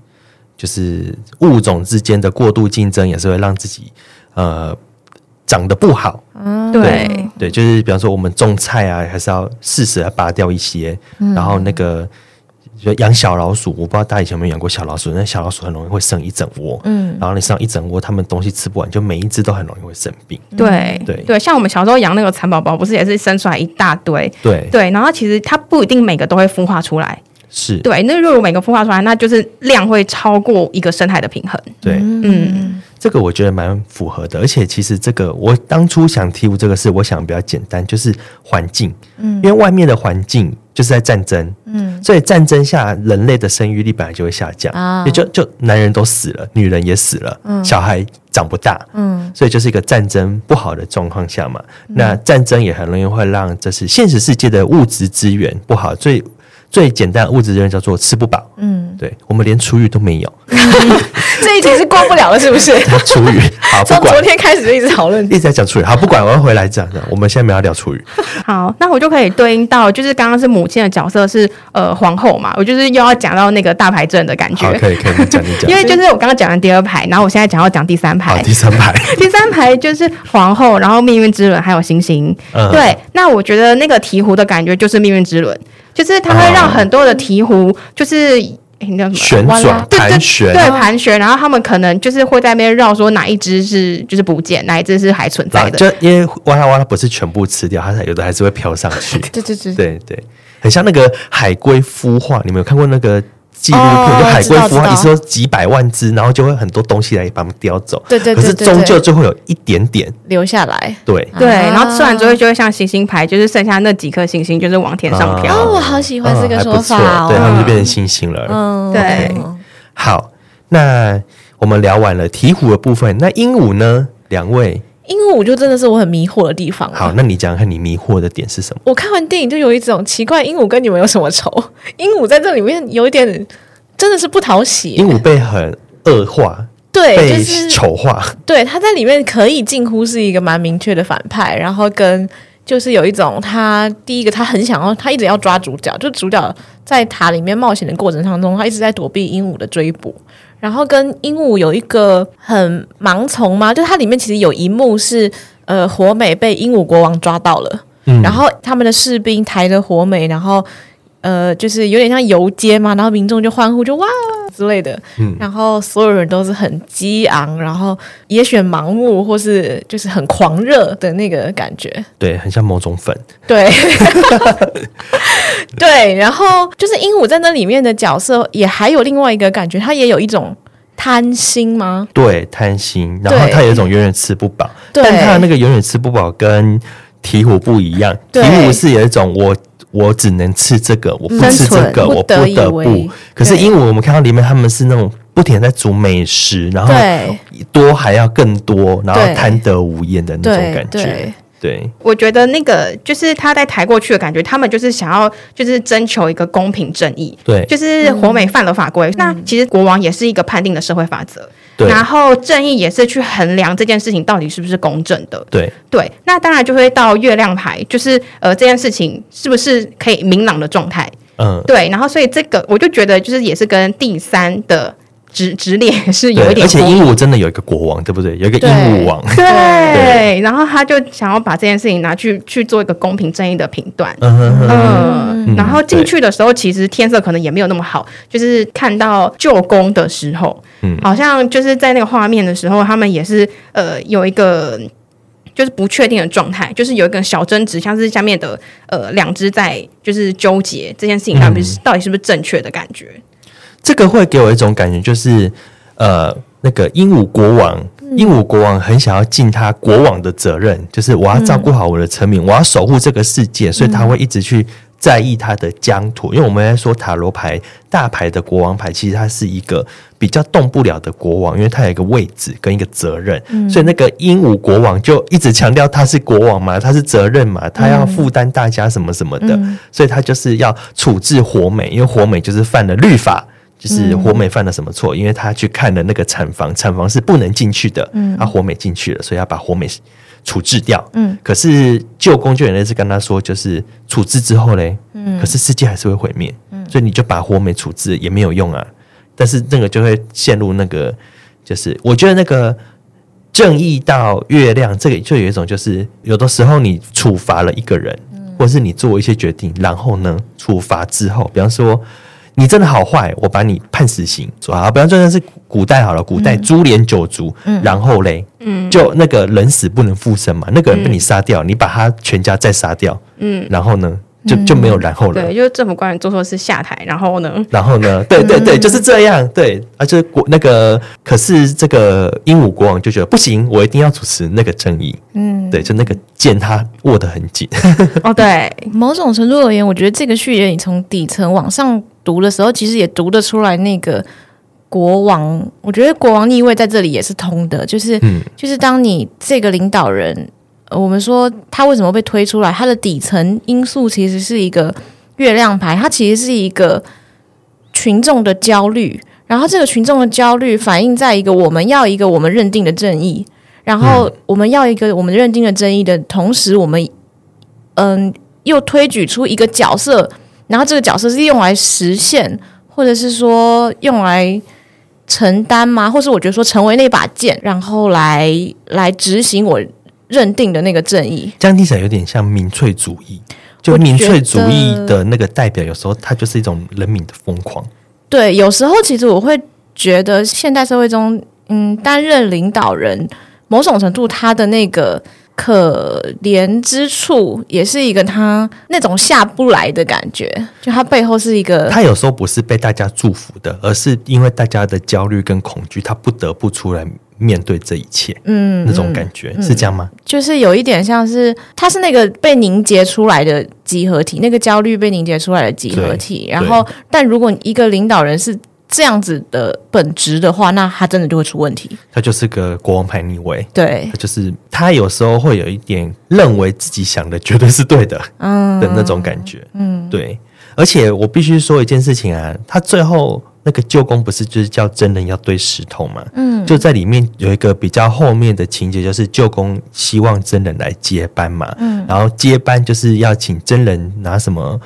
就是物种之间的过度竞争，也是会让自己呃长得不好。嗯，对对，对，就是比方说我们种菜啊，还是要适时的拔掉一些，嗯、然后那个。就养小老鼠，我不知道大家以前有没有养过小老鼠。那小老鼠很容易会生一整窝，嗯，然后你生一整窝，它们东西吃不完，就每一只都很容易会生病。对对对，像我们小时候养那个蚕宝宝，不是也是生出来一大堆？对对，然后其实它不一定每个都会孵化出来，是对。那如果每个孵化出来，那就是量会超过一个生态的平衡。对，嗯。这个我觉得蛮符合的，而且其实这个我当初想提出这个事，我想比较简单，就是环境，嗯，因为外面的环境就是在战争，嗯，所以战争下人类的生育力本来就会下降，啊，也就就男人都死了，女人也死了，嗯，小孩长不大，嗯，所以就是一个战争不好的状况下嘛，嗯，那战争也很容易会让这是现实世界的物质资源不好，所以。最简单的物质资源叫做吃不饱。嗯，对，我们连厨余都没有。这一题是过不了了，是不是？厨余好，从昨天开始就一直讨论，一直在讲厨余。好，不管，我要回来讲的。我们现在没有要聊厨余。好，那我就可以对应到，就是刚刚是母亲的角色是呃皇后嘛，我就是又要讲到那个大牌阵的感觉。可以可以，讲一讲。因为就是我刚刚讲完第二排，然后我现在讲要讲第三排。第三排，第三排就是皇后，然后命运之轮还有星星。嗯，对，那我觉得那个鹈鹕的感觉就是命运之轮。就是它会让很多的鹈鹕，就是旋转盘旋，对盘旋，然后他们可能就是会在那边绕，说哪一只是就是不见，哪一只是还存在的。就因为哇啦哇啦不是全部吃掉，它有的还是会飘上去。对对对对对，很像那个海龟孵化，你们有看过那个？纪录片就海龟孵化，一次都几百万只，然后就会很多东西来把它们叼走。对对对，可是终究就会有一点点留下来。对对，然后吃完之后就会像星星牌，就是剩下那几颗星星，就是往天上飘。哦，我好喜欢这个说法，对，他们就变成星星了。嗯，对。好，那我们聊完了鹈鹕的部分，那鹦鹉呢？两位？鹦鹉就真的是我很迷惑的地方。好，那你讲讲看你迷惑的点是什么？我看完电影就有一种奇怪，鹦鹉跟你们有什么仇？鹦鹉在这里面有一点。真的是不讨喜，鹦鹉被很恶化，对，被丑化，对，他在里面可以近乎是一个蛮明确的反派，然后跟就是有一种他第一个他很想要，他一直要抓主角，就主角在塔里面冒险的过程当中，他一直在躲避鹦鹉的追捕，然后跟鹦鹉有一个很盲从吗，就它里面其实有一幕是呃火美被鹦鹉国王抓到了，嗯、然后他们的士兵抬着火美，然后。呃，就是有点像游街嘛，然后民众就欢呼，就哇之类的，嗯，然后所有人都是很激昂，然后也许盲目或是就是很狂热的那个感觉，对，很像某种粉，对，对，然后就是鹦鹉在那里面的角色也还有另外一个感觉，它也有一种贪心吗？对，贪心，然后它有一种永远吃不饱，但他那个永远吃不饱跟鹈鹕不一样，鹈鹕是有一种我。我只能吃这个，我不吃这个，我不得不。可是鹦鹉，我们看到里面他们是那种不停在煮美食，然后多还要更多，然后贪得无厌的那种感觉。对，我觉得那个就是他在抬过去的感觉，他们就是想要就是征求一个公平正义。对，就是火美犯了法规，嗯、那其实国王也是一个判定的社会法则。对，然后正义也是去衡量这件事情到底是不是公正的。对对，那当然就会到月亮牌，就是呃这件事情是不是可以明朗的状态。嗯，对，然后所以这个我就觉得就是也是跟第三的直直脸是有一点，而且鹦鹉真的有一个国王，对不对？有一个鹦鹉王，对，对，然后他就想要把这件事情拿去去做一个公平正义的评断，嗯然后进去的时候其实天色可能也没有那么好，就是看到旧宫的时候，嗯，好像就是在那个画面的时候，他们也是呃有一个。就是不确定的状态，就是有一个小争执，像是下面的呃两只在就是纠结这件事情到底是、嗯、到底是不是正确的感觉。这个会给我一种感觉，就是呃那个鹦鹉国王，鹦鹉国王很想要尽他国王的责任，就是我要照顾好我的臣民，嗯、我要守护这个世界，所以他会一直去。在意他的疆土，因为我们在说塔罗牌大牌的国王牌，其实他是一个比较动不了的国王，因为他有一个位置跟一个责任，嗯、所以那个鹦鹉国王就一直强调他是国王嘛，他是责任嘛，他要负担大家什么什么的，嗯、所以他就是要处置火美，因为火美就是犯了律法，就是火美犯了什么错，因为他去看了那个产房，产房是不能进去的，嗯，啊火美进去了，所以要把火美。处置掉，嗯，可是舅公就有类似跟他说，就是处置之后嘞，嗯，可是世界还是会毁灭，嗯，所以你就把火美处置也没有用啊，但是那个就会陷入那个，就是我觉得那个正义到月亮，这个就有一种就是有的时候你处罚了一个人，嗯，或是你做一些决定，然后呢，处罚之后，比方说。你真的好坏，我把你判死刑，说好，比方说那是古代好了，古代株连九族，嗯、然后嘞，嗯，就那个人死不能复生嘛，那个人被你杀掉，嗯、你把他全家再杀掉，嗯，然后呢？就就没有然后了。对，就是政府官员做错事下台，然后呢？然后呢？对对对，就是这样。对，而且国那个，可是这个鹦鹉国王就觉得不行，我一定要主持那个正义。嗯，对，就那个剑他握得很紧。哦，对，某种程度而言，我觉得这个序言你从底层往上读的时候，其实也读得出来那个国王。我觉得国王逆位在这里也是通的，就是，嗯，就是当你这个领导人。我们说他为什么被推出来？他的底层因素其实是一个月亮牌，它其实是一个群众的焦虑，然后这个群众的焦虑反映在一个我们要一个我们认定的正义，然后我们要一个我们认定的正义的同时，我们嗯又推举出一个角色，然后这个角色是用来实现，或者是说用来承担吗？或是我觉得说成为那把剑，然后来来执行我。认定的那个正义，这样听起来有点像民粹主义。就民粹主义的那个代表，有时候它就是一种人民的疯狂。对，有时候其实我会觉得，现代社会中，嗯，担任领导人，某种程度他的那个可怜之处，也是一个他那种下不来的感觉。就他背后是一个，他有时候不是被大家祝福的，而是因为大家的焦虑跟恐惧，他不得不出来。面对这一切，嗯，那种感觉、嗯、是这样吗？就是有一点像是，他是那个被凝结出来的集合体，那个焦虑被凝结出来的集合体。然后，但如果一个领导人是这样子的本质的话，那他真的就会出问题。他就是个国王牌逆位，对，他就是他有时候会有一点认为自己想的绝对是对的，嗯的那种感觉，嗯，对。而且我必须说一件事情啊，他最后。那个舅公不是就是叫真人要堆石头嘛？嗯，就在里面有一个比较后面的情节，就是舅公希望真人来接班嘛。嗯，然后接班就是要请真人拿什么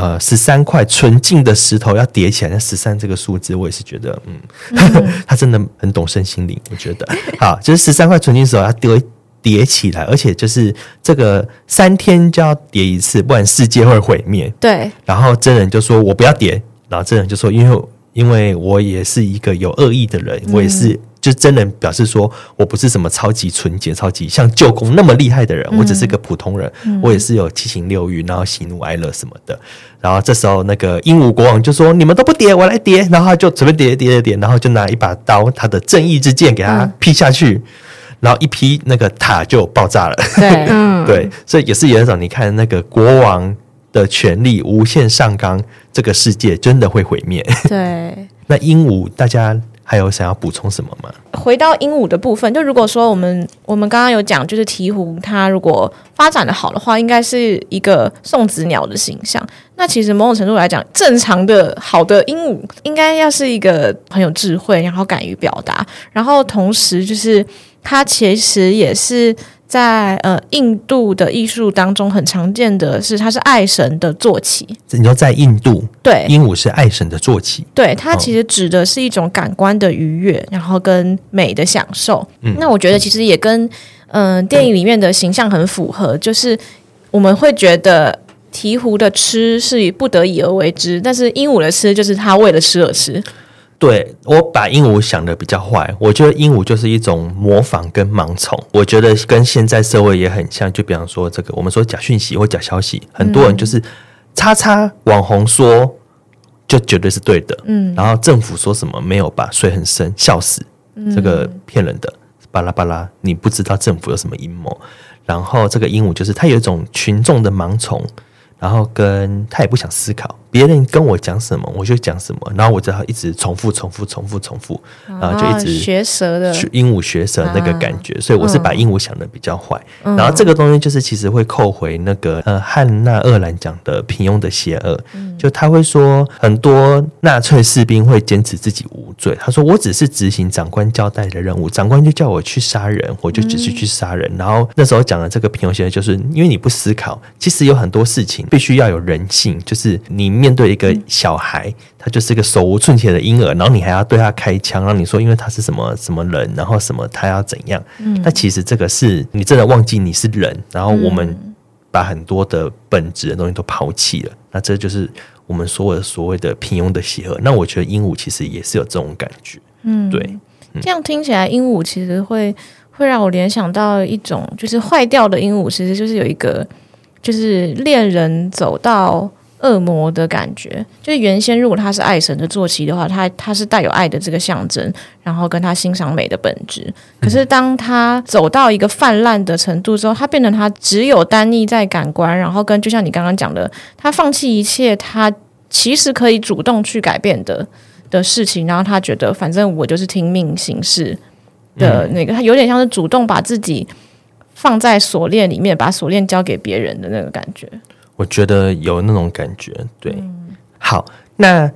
呃十三块纯净的石头要叠起来。那十三这个数字，我也是觉得嗯，嗯 他真的很懂身心灵。我觉得好，就是十三块纯净石头要叠叠起来，而且就是这个三天就要叠一次，不然世界会毁灭。对。然后真人就说：“我不要叠。”然后真人就说：“因为。”因为我也是一个有恶意的人，我也是就真人表示说，我不是什么超级纯洁、超级像舅公那么厉害的人，我只是个普通人，我也是有七情六欲，然后喜怒哀乐什么的。然后这时候那个鹦鹉国王就说：“你们都不叠，我来叠。”然后他就随便叠叠叠叠，然后就拿一把刀，他的正义之剑给他劈下去，然后一劈那个塔就爆炸了。对，对，所以也是有一种你看那个国王。的权力无限上纲，这个世界真的会毁灭。对，那鹦鹉大家还有想要补充什么吗？回到鹦鹉的部分，就如果说我们我们刚刚有讲，就是鹈鹕它如果发展的好的话，应该是一个送子鸟的形象。那其实某种程度来讲，正常的好的鹦鹉应该要是一个很有智慧，然后敢于表达，然后同时就是它其实也是。在呃印度的艺术当中，很常见的是它是爱神的坐骑。你说在印度，对，鹦鹉是爱神的坐骑。对，它其实指的是一种感官的愉悦，然后跟美的享受。嗯，那我觉得其实也跟嗯、呃、电影里面的形象很符合，就是我们会觉得鹈鹕的吃是不得已而为之，但是鹦鹉的吃就是它为了吃而吃。对，我把鹦鹉想的比较坏，我觉得鹦鹉就是一种模仿跟盲从，我觉得跟现在社会也很像。就比方说这个，我们说假讯息或假消息，很多人就是叉叉网红说就绝对是对的，嗯，然后政府说什么没有吧，水很深，笑死，这个骗人的，巴拉巴拉，你不知道政府有什么阴谋。然后这个鹦鹉就是它有一种群众的盲从，然后跟他也不想思考。别人跟我讲什么，我就讲什么，然后我只好一直重复、重复、重复、重复，然后就一直学舌的鹦鹉学舌那个感觉，所以我是把鹦鹉想的比较坏。然后这个东西就是其实会扣回那个呃汉娜鄂兰讲的平庸的邪恶，就他会说很多纳粹士兵会坚持自己无罪，他说我只是执行长官交代的任务，长官就叫我去杀人，我就只是去杀人。然后那时候讲的这个平庸邪恶，就是因为你不思考，其实有很多事情必须要有人性，就是你。面对一个小孩，他就是一个手无寸铁的婴儿，然后你还要对他开枪，然后你说因为他是什么什么人，然后什么他要怎样？嗯，那其实这个是你真的忘记你是人，然后我们把很多的本质的东西都抛弃了，那这就是我们所谓的所谓的平庸的邪恶。那我觉得鹦鹉其实也是有这种感觉，嗯，对，这样听起来鹦鹉其实会会让我联想到一种就是坏掉的鹦鹉，其实就是有一个就是恋人走到。恶魔的感觉，就是原先如果他是爱神的坐骑的话，他他是带有爱的这个象征，然后跟他欣赏美的本质。可是当他走到一个泛滥的程度之后，他变成他只有单一在感官，然后跟就像你刚刚讲的，他放弃一切，他其实可以主动去改变的的事情，然后他觉得反正我就是听命行事的那个，他有点像是主动把自己放在锁链里面，把锁链交给别人的那个感觉。我觉得有那种感觉，对。嗯、好，那《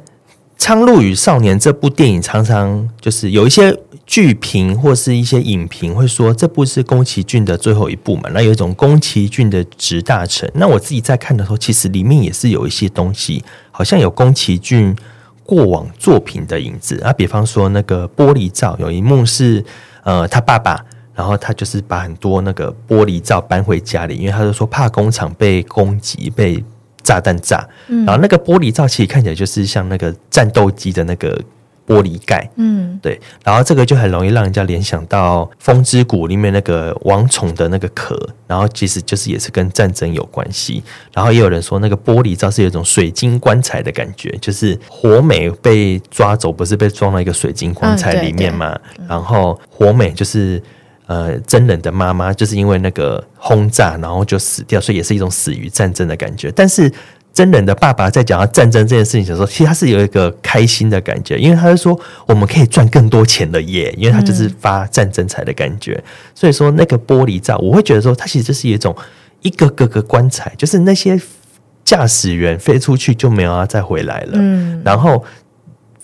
苍鹭与少年》这部电影常常就是有一些剧评或是一些影评会说，这部是宫崎骏的最后一部嘛？那有一种宫崎骏的集大成。那我自己在看的时候，其实里面也是有一些东西，好像有宫崎骏过往作品的影子啊。比方说那个玻璃罩，有一幕是呃，他爸爸。然后他就是把很多那个玻璃罩搬回家里，因为他就说怕工厂被攻击、被炸弹炸。嗯、然后那个玻璃罩其实看起来就是像那个战斗机的那个玻璃盖。嗯，对。然后这个就很容易让人家联想到《风之谷》里面那个王虫的那个壳。然后其实就是也是跟战争有关系。然后也有人说那个玻璃罩是有一种水晶棺材的感觉，就是火美被抓走，不是被装到一个水晶棺材里面嘛？嗯、然后火美就是。呃，真人的妈妈就是因为那个轰炸，然后就死掉，所以也是一种死于战争的感觉。但是真人的爸爸在讲到战争这件事情的时候，其实他是有一个开心的感觉，因为他就说我们可以赚更多钱了耶，因为他就是发战争财的感觉。嗯、所以说那个玻璃罩，我会觉得说，它其实就是一种一个个个棺材，就是那些驾驶员飞出去就没有要再回来了。嗯，然后。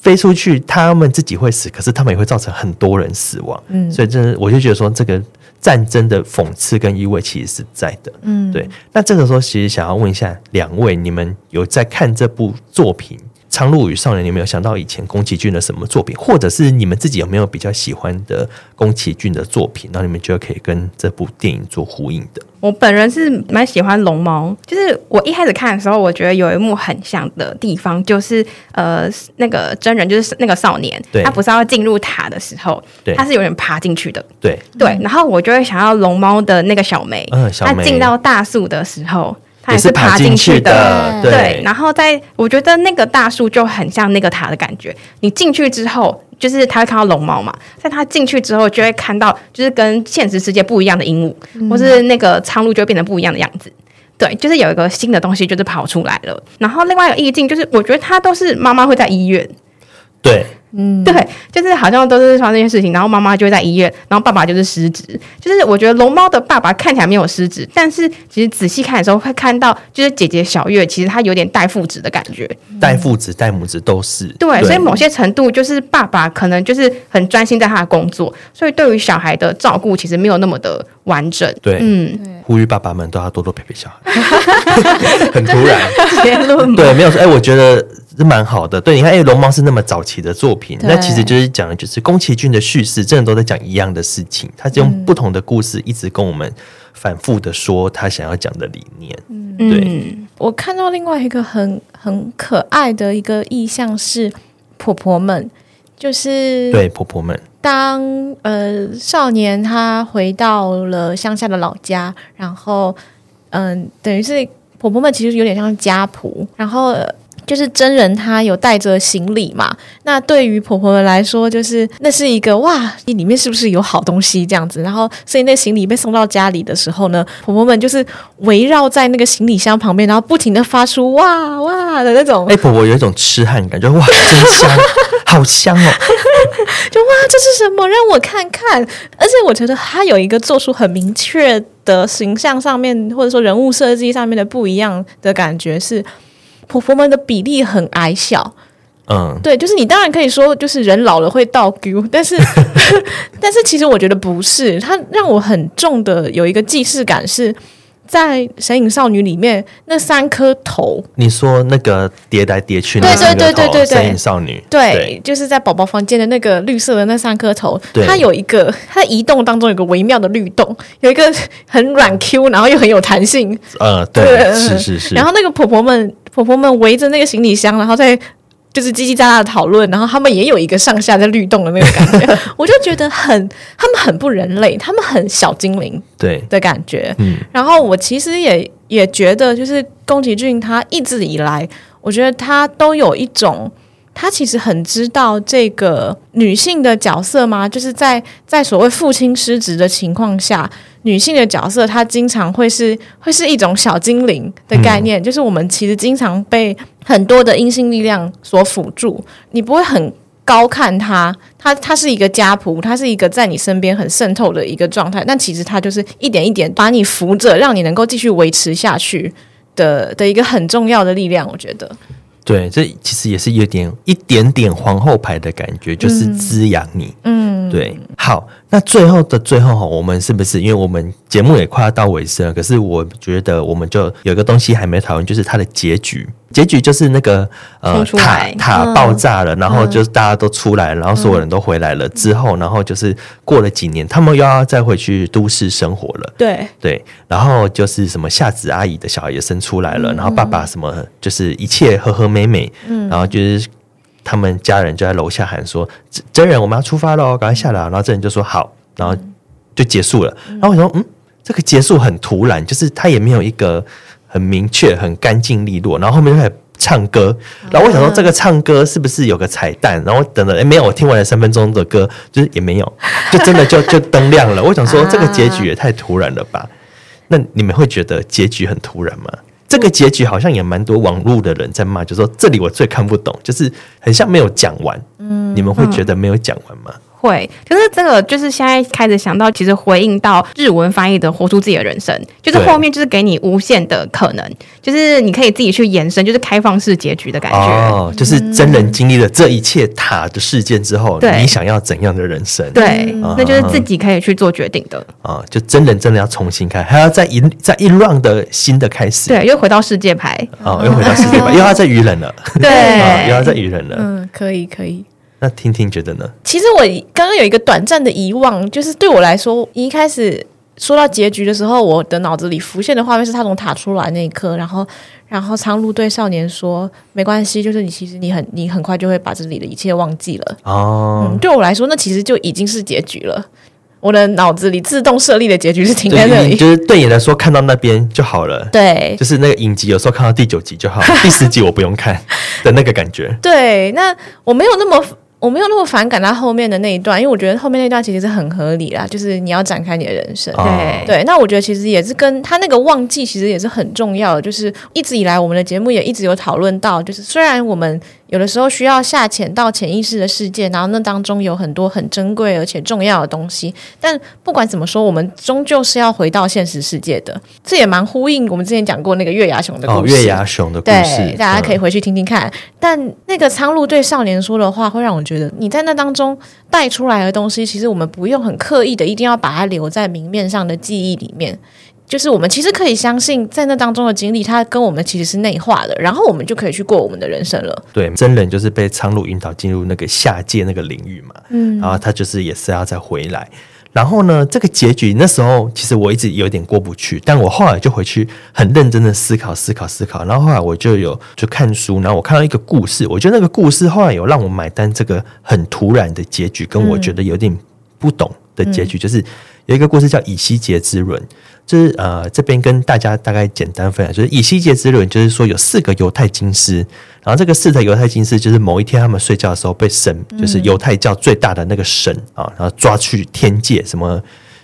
飞出去，他们自己会死，可是他们也会造成很多人死亡。嗯，所以真的，我就觉得说，这个战争的讽刺跟意味其实是在的。嗯，对。那这个时候，其实想要问一下两位，你们有在看这部作品？《苍鹭与少年》，你有没有想到以前宫崎骏的什么作品，或者是你们自己有没有比较喜欢的宫崎骏的作品？然后你们觉得可以跟这部电影做呼应的？我本人是蛮喜欢龙猫，就是我一开始看的时候，我觉得有一幕很像的地方，就是呃，那个真人就是那个少年，他不是要进入塔的时候，对他是有点爬进去的，对对，然后我就会想要龙猫的那个小梅，嗯，小梅他进到大树的时候。也是爬进去的，对。对，然后在我觉得那个大树就很像那个塔的感觉。你进去之后，就是他会看到龙猫嘛，在他进去之后，就会看到就是跟现实世界不一样的鹦鹉，嗯、或是那个苍鹭就会变得不一样的样子。对，就是有一个新的东西就是跑出来了。然后另外一个意境就是，我觉得它都是妈妈会在医院。对嗯，对，就是好像都是发生这件事情，然后妈妈就会在医院，然后爸爸就是失职。就是我觉得龙猫的爸爸看起来没有失职，但是其实仔细看的时候会看到，就是姐姐小月其实她有点带父子的感觉，带父子带母子都是。对，对，所以某些程度就是爸爸可能就是很专心在他的工作，所以对于小孩的照顾其实没有那么的完整。对，嗯，呼吁爸爸们都要多多陪陪小孩。很突然结论，对，没有说，哎，我觉得。是蛮好的，对，你看，因为龙猫是那么早期的作品，那其实就是讲的就是宫崎骏的叙事，真的都在讲一样的事情，他是用不同的故事一直跟我们反复的说他想要讲的理念。嗯，对。嗯，我看到另外一个很很可爱的一个意象是婆婆们，就是对婆婆们，当呃少年他回到了乡下的老家，然后嗯、呃，等于是婆婆们其实有点像家仆，然后。就是真人他有带着行李嘛，那对于婆婆们来说，就是那是一个哇，里面是不是有好东西这样子？然后所以那行李被送到家里的时候呢，婆婆们就是围绕在那个行李箱旁边，然后不停的发出哇哇的那种。哎、欸，婆婆有一种痴汉感觉，哇，真香，好香哦！就哇，这是什么？让我看看。而且我觉得他有一个做出很明确的形象上面，或者说人物设计上面的不一样的感觉是。婆婆们的比例很矮小，嗯，对，就是你当然可以说，就是人老了会倒 Q，但是 但是其实我觉得不是，它让我很重的有一个既视感是。在《神隐少女》里面，那三颗头，你说那个叠来叠去那三颗头，对对对对。对，神隐少女，对，对。就是在宝宝房间的那个绿色的那三颗头，它有一个，它移动当中有个微妙的律动，有一个很软 Q，然后又很有弹性，呃，对，对。是是是，然后那个婆婆们，婆婆们围着那个行李箱，然后在。就是叽叽喳喳的讨论，然后他们也有一个上下在律动的那个感觉，我就觉得很，他们很不人类，他们很小精灵，对的感觉。嗯，然后我其实也也觉得，就是宫崎骏他一直以来，我觉得他都有一种。他其实很知道这个女性的角色吗？就是在在所谓父亲失职的情况下，女性的角色她经常会是会是一种小精灵的概念，嗯、就是我们其实经常被很多的阴性力量所辅助，你不会很高看她，她她是一个家仆，她是一个在你身边很渗透的一个状态，但其实她就是一点一点把你扶着，让你能够继续维持下去的的一个很重要的力量，我觉得。对，这其实也是有点一点点皇后牌的感觉，就是滋养你。嗯，对。好，那最后的最后哈，我们是不是因为我们节目也快要到尾声了？可是我觉得我们就有一个东西还没讨论，就是它的结局。结局就是那个呃塔塔爆炸了，然后就是大家都出来，然后所有人都回来了之后，然后就是过了几年，他们又要再回去都市生活了。对对，然后就是什么夏子阿姨的小孩也生出来了，然后爸爸什么就是一切和和美美，嗯然后就是他们家人就在楼下喊说：“真人，我们要出发喽，赶快下来。”然后真人就说：“好。”然后就结束了。然后我说：“嗯，这个结束很突然，就是他也没有一个。”很明确，很干净利落，然后后面就开始唱歌，然后我想说这个唱歌是不是有个彩蛋？然后等了，哎，没有，我听完了三分钟的歌，就是也没有，就真的就就灯亮了。我想说 这个结局也太突然了吧？那你们会觉得结局很突然吗？这个结局好像也蛮多网络的人在骂，就说这里我最看不懂，就是很像没有讲完。嗯，你们会觉得没有讲完吗？会，就是这个，就是现在开始想到，其实回应到日文翻译的“活出自己的人生”，就是后面就是给你无限的可能，就是你可以自己去延伸，就是开放式结局的感觉。哦，就是真人经历了这一切塔的事件之后，嗯、你想要怎样的人生？对，嗯、那就是自己可以去做决定的。啊、嗯，就真人真的要重新开，还要再一再一 round 的新的开始。对，又回到世界牌。哦，又回到世界牌，又要再愚人了。对、哦，又要再愚人了。嗯，可以，可以。那听听觉得呢？其实我刚刚有一个短暂的遗忘，就是对我来说，一开始说到结局的时候，我的脑子里浮现的画面是他从塔出来那一刻，然后，然后苍鹭对少年说：“没关系，就是你其实你很你很快就会把这里的一切忘记了。”哦，嗯，对我来说，那其实就已经是结局了。我的脑子里自动设立的结局是停在那里，就是对你来说看到那边就好了。对，就是那个影集，有时候看到第九集就好，第十集我不用看的那个感觉。对，那我没有那么。我没有那么反感他后面的那一段，因为我觉得后面那段其实是很合理啦，就是你要展开你的人生。对对，那我觉得其实也是跟他那个忘记其实也是很重要的，就是一直以来我们的节目也一直有讨论到，就是虽然我们有的时候需要下潜到潜意识的世界，然后那当中有很多很珍贵而且重要的东西。但不管怎么说，我们终究是要回到现实世界的。这也蛮呼应我们之前讲过那个月牙熊的故事。哦、月牙熊的故事，对，大家可以回去听听看。嗯、但那个苍鹭对少年说的话，会让我觉得你在那当中带出来的东西，其实我们不用很刻意的一定要把它留在明面上的记忆里面。就是我们其实可以相信，在那当中的经历，它跟我们其实是内化的，然后我们就可以去过我们的人生了。对，真人就是被苍鹭引导进入那个下界那个领域嘛，嗯，然后他就是也是要再回来。然后呢，这个结局那时候其实我一直有点过不去，但我后来就回去很认真的思考、思考、思考。然后后来我就有就看书，然后我看到一个故事，我觉得那个故事后来有让我买单这个很突然的结局，跟我觉得有点不懂的结局，嗯、就是有一个故事叫以西结之轮。就是呃，这边跟大家大概简单分享，就是以西结之轮，就是说有四个犹太金师，然后这个四个犹太金师，就是某一天他们睡觉的时候被神，就是犹太教最大的那个神啊，然后抓去天界，什么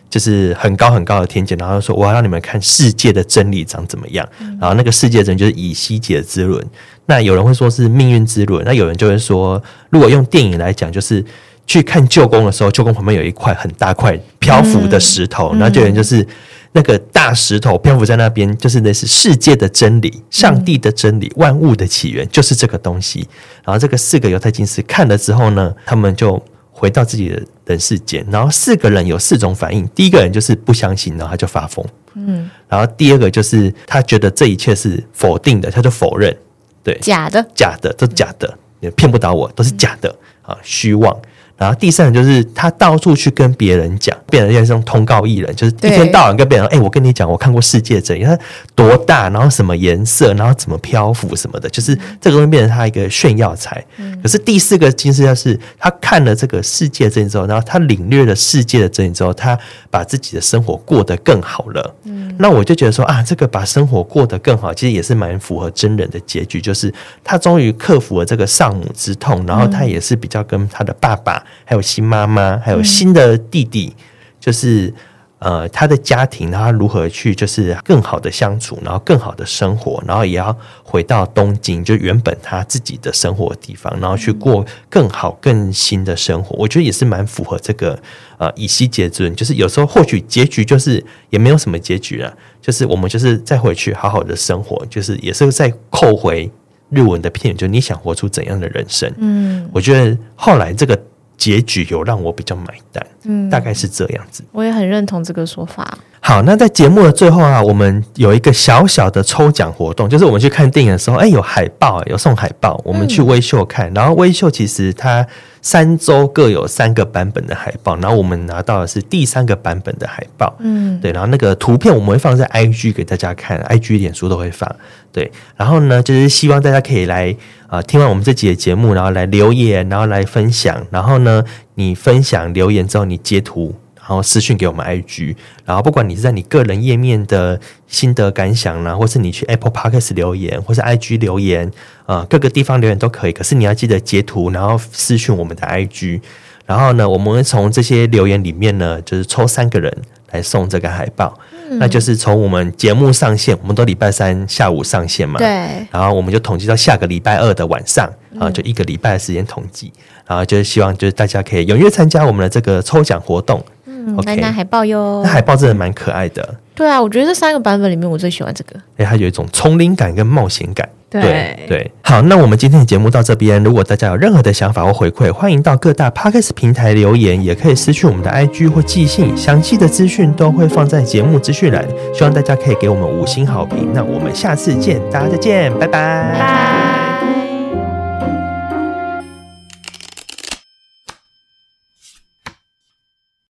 就是很高很高的天界，然后说我要让你们看世界的真理长怎么样，然后那个世界的真理就是以西结之轮。那有人会说是命运之轮，那有人就会说，如果用电影来讲，就是去看旧宫的时候，旧宫旁边有一块很大块漂浮的石头，然后就有人就是。那个大石头漂浮在那边，就是那是世界的真理，上帝的真理，万物的起源就是这个东西。然后这个四个犹太经师看了之后呢，他们就回到自己的人世间。然后四个人有四种反应：第一个人就是不相信，然后他就发疯。嗯。然后第二个就是他觉得这一切是否定的，他就否认，对，假的，假的，都假的，也骗不倒我，都是假的啊，虚妄。然后第三个就是他到处去跟别人讲，变成像这种通告艺人，就是一天到晚跟别人说：“哎，我跟你讲，我看过世界真理，它多大，然后什么颜色，然后怎么漂浮什么的，就是这个东西变成他一个炫耀财。”可是第四个经师就是他看了这个世界真理之后，然后他领略了世界的真理之后，他把自己的生活过得更好了。嗯，那我就觉得说啊，这个把生活过得更好，其实也是蛮符合真人的结局，就是他终于克服了这个丧母之痛，然后他也是比较跟他的爸爸。还有新妈妈，还有新的弟弟，嗯、就是呃，他的家庭，然后他如何去就是更好的相处，然后更好的生活，然后也要回到东京，就原本他自己的生活的地方，然后去过更好更新的生活。我觉得也是蛮符合这个呃以西结尊，就是有时候或许结局就是也没有什么结局了，就是我们就是再回去好好的生活，就是也是再扣回日文的片语，就你想活出怎样的人生？嗯，我觉得后来这个。结局有让我比较买单，嗯，大概是这样子。我也很认同这个说法。好，那在节目的最后啊，我们有一个小小的抽奖活动，就是我们去看电影的时候，哎，有海报，有送海报，我们去微秀看，然后微秀其实它。三周各有三个版本的海报，然后我们拿到的是第三个版本的海报。嗯，对，然后那个图片我们会放在 IG 给大家看，IG 脸书都会放。对，然后呢，就是希望大家可以来啊、呃，听完我们这集的节目，然后来留言，然后来分享。然后呢，你分享留言之后，你截图。然后私讯给我们 IG，然后不管你是在你个人页面的心得感想啦，或是你去 Apple Podcast 留言，或是 IG 留言，呃，各个地方留言都可以。可是你要记得截图，然后私讯我们的 IG，然后呢，我们会从这些留言里面呢，就是抽三个人来送这个海报。嗯、那就是从我们节目上线，我们都礼拜三下午上线嘛，对。然后我们就统计到下个礼拜二的晚上，啊，就一个礼拜的时间统计，然后就是希望就是大家可以踊跃参加我们的这个抽奖活动。嗯，来拿海报哟！那海报真的蛮可爱的。对啊，我觉得这三个版本里面，我最喜欢这个。哎，它有一种丛林感跟冒险感。对对，好，那我们今天的节目到这边。如果大家有任何的想法或回馈，欢迎到各大 Podcast 平台留言，也可以私讯我们的 IG 或寄信。详细的资讯都会放在节目资讯栏。希望大家可以给我们五星好评。那我们下次见，大家再见，拜拜。